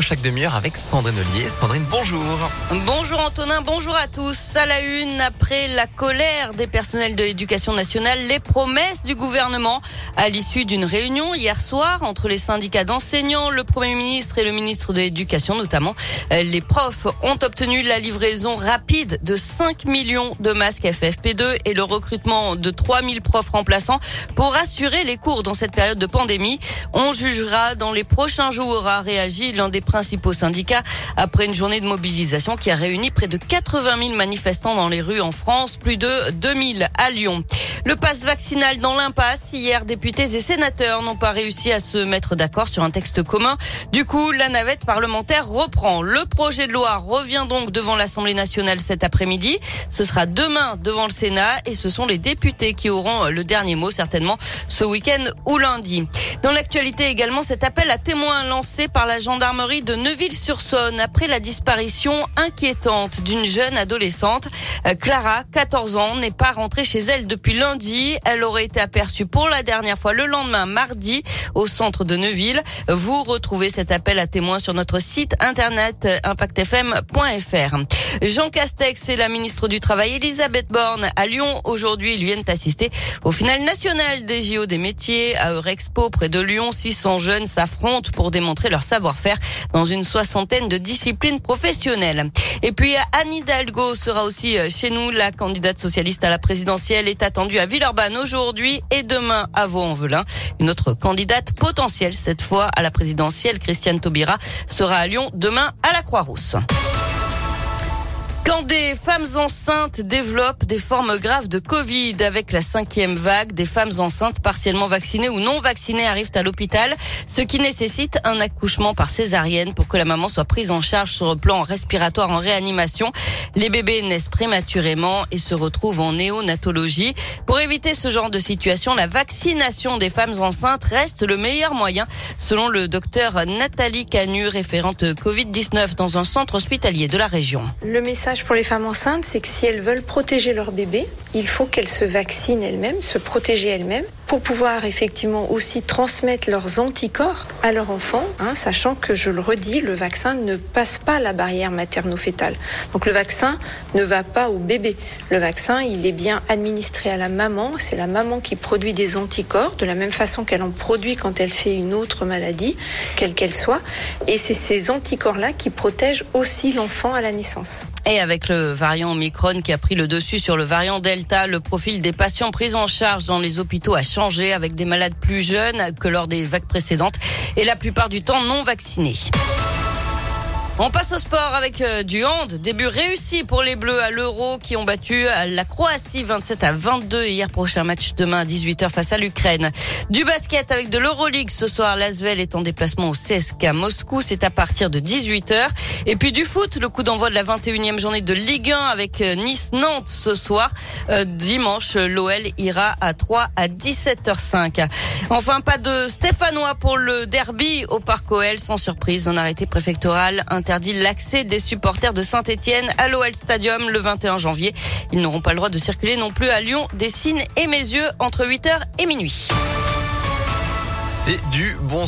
chaque demi-heure avec Sandrine Ollier. Sandrine, bonjour. Bonjour Antonin, bonjour à tous. À la une, après la colère des personnels de l'éducation nationale, les promesses du gouvernement à l'issue d'une réunion hier soir entre les syndicats d'enseignants, le Premier ministre et le ministre de l'Éducation notamment. Les profs ont obtenu la livraison rapide de 5 millions de masques FFP2 et le recrutement de 3000 profs remplaçants pour assurer les cours dans cette période de pandémie. On jugera dans les prochains jours, a réagi l'un des principaux syndicats après une journée de mobilisation qui a réuni près de 80 000 manifestants dans les rues en France, plus de 2000 à Lyon. Le passe vaccinal dans l'impasse. Hier, députés et sénateurs n'ont pas réussi à se mettre d'accord sur un texte commun. Du coup, la navette parlementaire reprend. Le projet de loi revient donc devant l'Assemblée nationale cet après-midi. Ce sera demain devant le Sénat et ce sont les députés qui auront le dernier mot certainement ce week-end ou lundi. Dans l'actualité également, cet appel à témoins lancé par la gendarmerie de Neuville-sur-Saône après la disparition inquiétante d'une jeune adolescente. Euh, Clara, 14 ans, n'est pas rentrée chez elle depuis lundi. Elle aurait été aperçue pour la dernière fois le lendemain, mardi, au centre de Neuville. Vous retrouvez cet appel à témoins sur notre site internet impactfm.fr. Jean Castex et la ministre du Travail Elisabeth Borne à Lyon aujourd'hui ils viennent assister au final national des JO des métiers à Eurexpo près de Lyon. 600 jeunes s'affrontent pour démontrer leur savoir-faire dans une soixantaine de disciplines professionnelles. Et puis Anne Hidalgo sera aussi euh, chez nous. La candidate socialiste à la présidentielle est attendue à Villeurbanne aujourd'hui et demain à Vaux-en-Velin. Une autre candidate potentielle cette fois à la présidentielle, Christiane Taubira, sera à Lyon demain à la Croix-Rousse. Quand des femmes enceintes développent des formes graves de Covid avec la cinquième vague, des femmes enceintes partiellement vaccinées ou non vaccinées arrivent à l'hôpital, ce qui nécessite un accouchement par césarienne pour que la maman soit prise en charge sur le plan respiratoire en réanimation. Les bébés naissent prématurément et se retrouvent en néonatologie. Pour éviter ce genre de situation, la vaccination des femmes enceintes reste le meilleur moyen, selon le docteur Nathalie Canu, référente Covid-19 dans un centre hospitalier de la région. Le message pour les femmes enceintes, c'est que si elles veulent protéger leur bébé, il faut qu'elles se vaccinent elles-mêmes, se protéger elles-mêmes, pour pouvoir effectivement aussi transmettre leurs anticorps à leur enfant, hein, sachant que, je le redis, le vaccin ne passe pas la barrière materno-fétale. Donc le vaccin ne va pas au bébé. Le vaccin, il est bien administré à la maman. C'est la maman qui produit des anticorps, de la même façon qu'elle en produit quand elle fait une autre maladie, quelle qu'elle soit. Et c'est ces anticorps-là qui protègent aussi l'enfant à la naissance. Et avec le variant Omicron qui a pris le dessus sur le variant Delta, le profil des patients pris en charge dans les hôpitaux a changé avec des malades plus jeunes que lors des vagues précédentes et la plupart du temps non vaccinés. On passe au sport avec euh, du hand. Début réussi pour les Bleus à l'Euro qui ont battu la Croatie 27 à 22 hier prochain match demain à 18h face à l'Ukraine. Du basket avec de l'Euroleague ce soir. L'Asvel est en déplacement au CSK Moscou. C'est à partir de 18h. Et puis du foot, le coup d'envoi de la 21e journée de Ligue 1 avec euh, Nice-Nantes ce soir. Euh, dimanche, l'OL ira à 3 à 17h05. Enfin, pas de Stéphanois pour le derby au Parc OL. Sans surprise, un arrêté préfectoral interdit l'accès des supporters de Saint-Etienne à l'OL Stadium le 21 janvier. Ils n'auront pas le droit de circuler non plus à Lyon, Dessines et Mézieux entre 8h et minuit. C'est du bon